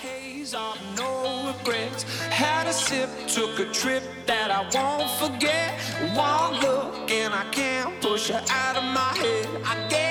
haze of no regrets. Had a sip, took a trip that I won't forget. One look and I can't push her out of my head. I get